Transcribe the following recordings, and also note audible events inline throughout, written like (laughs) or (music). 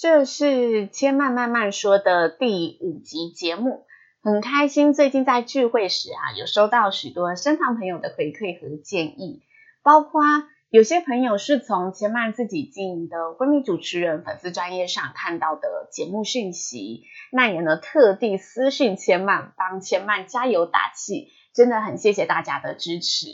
这是千曼慢慢说的第五集节目，很开心。最近在聚会时啊，有收到许多身旁朋友的回馈和建议，包括有些朋友是从千曼自己经营的婚礼主持人粉丝专业上看到的节目讯息，那也呢特地私讯千曼，帮千曼加油打气，真的很谢谢大家的支持。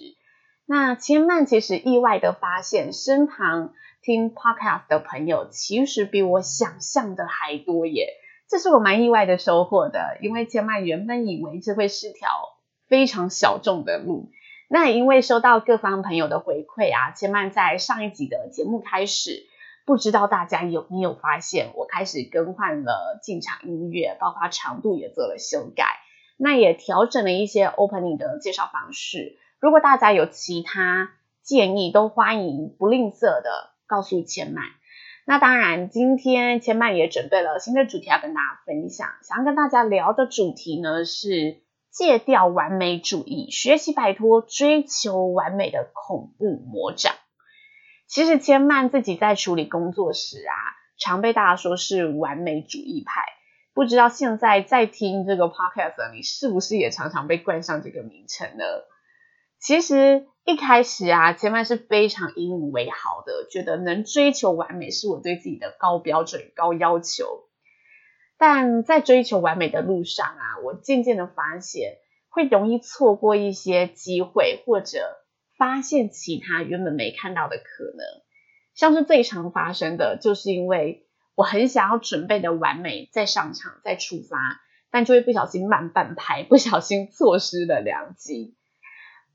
那千曼其实意外的发现，身旁听 podcast 的朋友其实比我想象的还多耶，这是我蛮意外的收获的。因为千曼原本以为这会是条非常小众的路，那也因为收到各方朋友的回馈啊，千曼在上一集的节目开始，不知道大家有没有发现，我开始更换了进场音乐，包括长度也做了修改，那也调整了一些 opening 的介绍方式。如果大家有其他建议，都欢迎不吝啬的。告诉千曼，那当然，今天千曼也准备了新的主题要跟大家分享。想要跟大家聊的主题呢，是戒掉完美主义，学习摆脱追求完美的恐怖魔掌。其实千曼自己在处理工作时啊，常被大家说是完美主义派。不知道现在在听这个 podcast 你，是不是也常常被冠上这个名称呢？其实。一开始啊，千曼是非常引以为豪的，觉得能追求完美是我对自己的高标准、高要求。但在追求完美的路上啊，我渐渐的发现，会容易错过一些机会，或者发现其他原本没看到的可能。像是最常发生的，就是因为我很想要准备的完美，再上场、再出发，但就会不小心慢半拍，不小心错失了良机。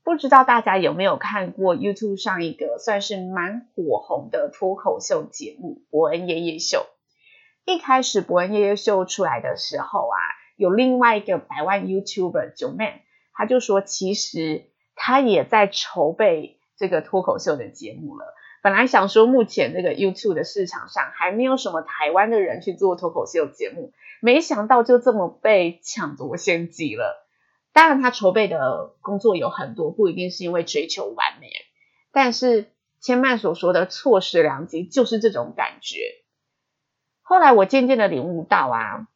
不知道大家有没有看过 YouTube 上一个算是蛮火红的脱口秀节目《伯恩夜夜秀》。一开始《伯恩夜夜秀》出来的时候啊，有另外一个百万 YouTuber 九妹，他就说其实他也在筹备这个脱口秀的节目了。本来想说目前这个 YouTube 的市场上还没有什么台湾的人去做脱口秀节目，没想到就这么被抢夺先机了。当然，他筹备的工作有很多，不一定是因为追求完美。但是千曼所说的错失良机，就是这种感觉。后来我渐渐的领悟到啊，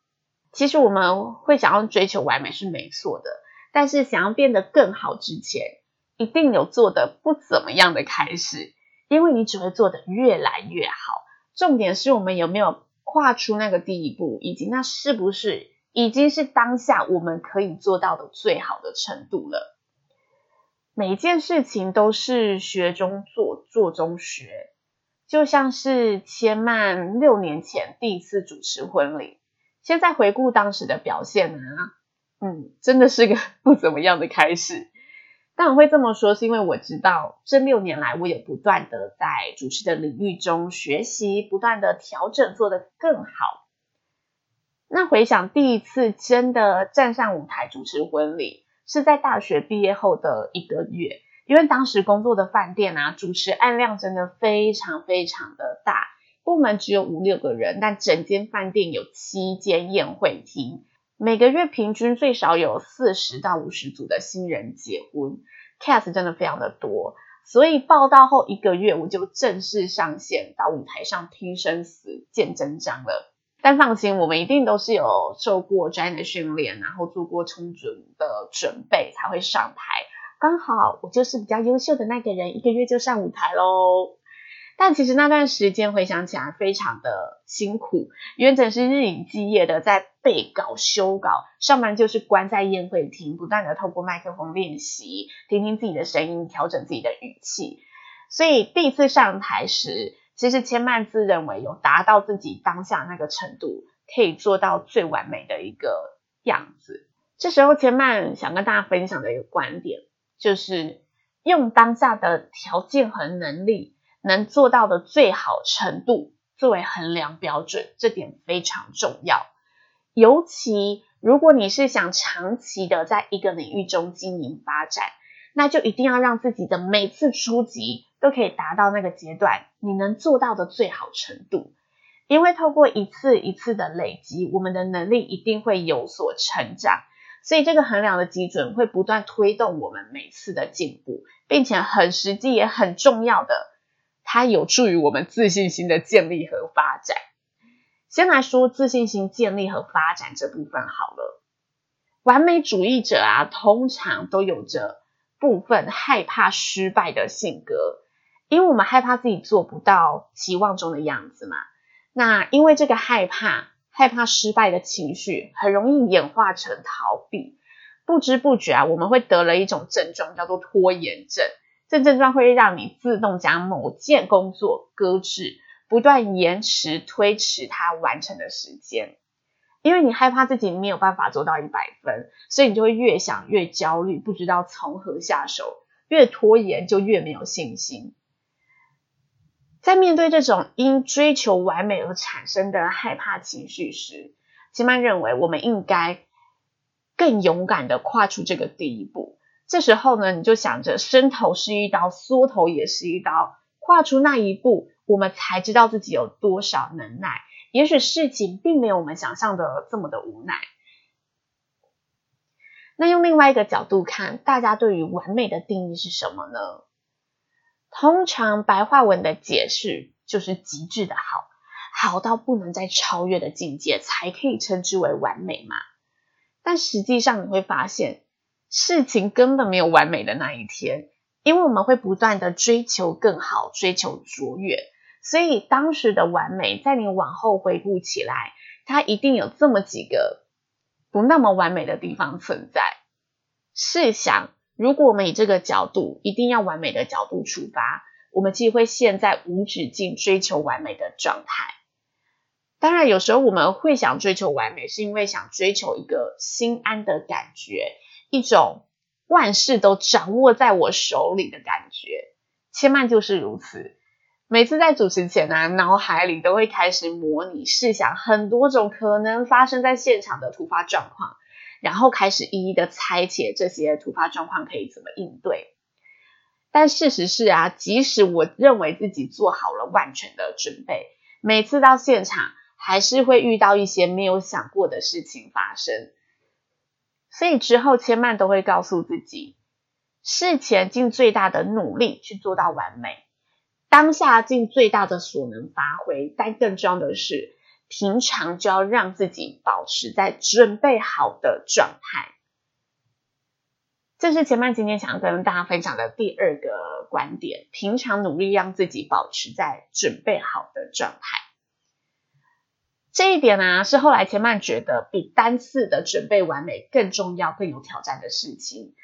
其实我们会想要追求完美是没错的，但是想要变得更好之前，一定有做得不怎么样的开始，因为你只会做得越来越好。重点是我们有没有跨出那个第一步，以及那是不是。已经是当下我们可以做到的最好的程度了。每件事情都是学中做，做中学。就像是千曼六年前第一次主持婚礼，现在回顾当时的表现呢，嗯，真的是个 (laughs) 不怎么样的开始。但我会这么说，是因为我知道这六年来，我有不断的在主持的领域中学习，不断的调整，做得更好。那回想第一次真的站上舞台主持婚礼，是在大学毕业后的一个月，因为当时工作的饭店啊，主持案量真的非常非常的大，部门只有五六个人，但整间饭店有七间宴会厅，每个月平均最少有四十到五十组的新人结婚，cast 真的非常的多，所以报道后一个月，我就正式上线到舞台上听生死、见真章了。但放心，我们一定都是有受过专业的训练，然后做过充足的准备才会上台。刚好我就是比较优秀的那个人，一个月就上舞台喽。但其实那段时间回想起来非常的辛苦，原本是日以继夜的在背稿、修稿，上班就是关在宴会厅，不断的透过麦克风练习，听听自己的声音，调整自己的语气。所以第一次上台时，其实千曼自认为有达到自己当下那个程度，可以做到最完美的一个样子。这时候千曼想跟大家分享的一个观点，就是用当下的条件和能力能做到的最好程度作为衡量标准，这点非常重要。尤其如果你是想长期的在一个领域中经营发展，那就一定要让自己的每次初级都可以达到那个阶段你能做到的最好程度。因为透过一次一次的累积，我们的能力一定会有所成长。所以这个衡量的基准会不断推动我们每次的进步，并且很实际也很重要的，它有助于我们自信心的建立和发展。先来说自信心建立和发展这部分好了。完美主义者啊，通常都有着部分害怕失败的性格，因为我们害怕自己做不到期望中的样子嘛。那因为这个害怕、害怕失败的情绪，很容易演化成逃避。不知不觉啊，我们会得了一种症状，叫做拖延症。这症状会让你自动将某件工作搁置。不断延迟、推迟它完成的时间，因为你害怕自己没有办法做到一百分，所以你就会越想越焦虑，不知道从何下手，越拖延就越没有信心。在面对这种因追求完美而产生的害怕情绪时，千曼认为我们应该更勇敢地跨出这个第一步。这时候呢，你就想着伸头是一刀，缩头也是一刀，跨出那一步。我们才知道自己有多少能耐，也许事情并没有我们想象的这么的无奈。那用另外一个角度看，大家对于完美的定义是什么呢？通常白话文的解释就是极致的好，好到不能再超越的境界，才可以称之为完美嘛。但实际上你会发现，事情根本没有完美的那一天，因为我们会不断的追求更好，追求卓越。所以当时的完美，在你往后回顾起来，它一定有这么几个不那么完美的地方存在。试想，如果我们以这个角度，一定要完美的角度出发，我们既会陷在无止境追求完美的状态。当然，有时候我们会想追求完美，是因为想追求一个心安的感觉，一种万事都掌握在我手里的感觉。千曼就是如此。每次在主持前呢、啊，脑海里都会开始模拟、试想很多种可能发生在现场的突发状况，然后开始一一的拆解这些突发状况可以怎么应对。但事实是啊，即使我认为自己做好了万全的准备，每次到现场还是会遇到一些没有想过的事情发生。所以之后千万都会告诉自己，事前尽最大的努力去做到完美。当下尽最大的所能发挥，但更重要的是，平常就要让自己保持在准备好的状态。这是千曼今天想要跟大家分享的第二个观点：平常努力让自己保持在准备好的状态。这一点呢、是后来千曼觉得比单次的准备完美更重要、更有挑战的事情。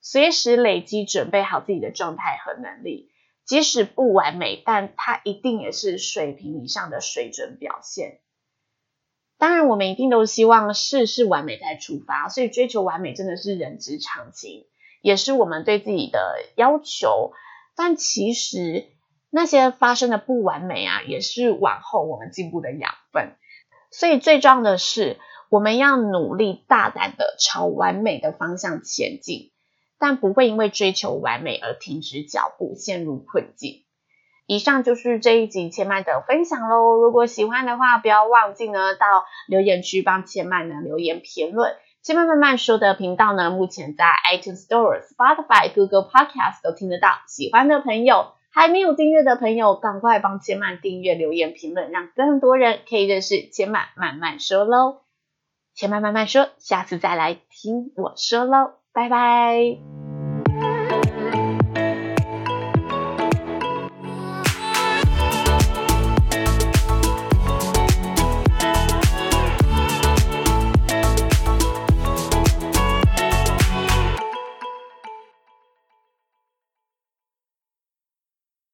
随时累积准备好自己的状态和能力。即使不完美，但它一定也是水平以上的水准表现。当然，我们一定都希望事事完美再出发，所以追求完美真的是人之常情，也是我们对自己的要求。但其实那些发生的不完美啊，也是往后我们进步的养分。所以最重要的是，我们要努力大胆的朝完美的方向前进。但不会因为追求完美而停止脚步，陷入困境。以上就是这一集千曼的分享喽。如果喜欢的话，不要忘记呢到留言区帮千曼呢留言评论。千曼慢慢说的频道呢，目前在 iTunes Store、Spotify、Google Podcast 都听得到。喜欢的朋友，还没有订阅的朋友，赶快帮千曼订阅、留言、评论，让更多人可以认识千曼慢慢说喽。千曼慢慢说，下次再来听我说喽。拜拜。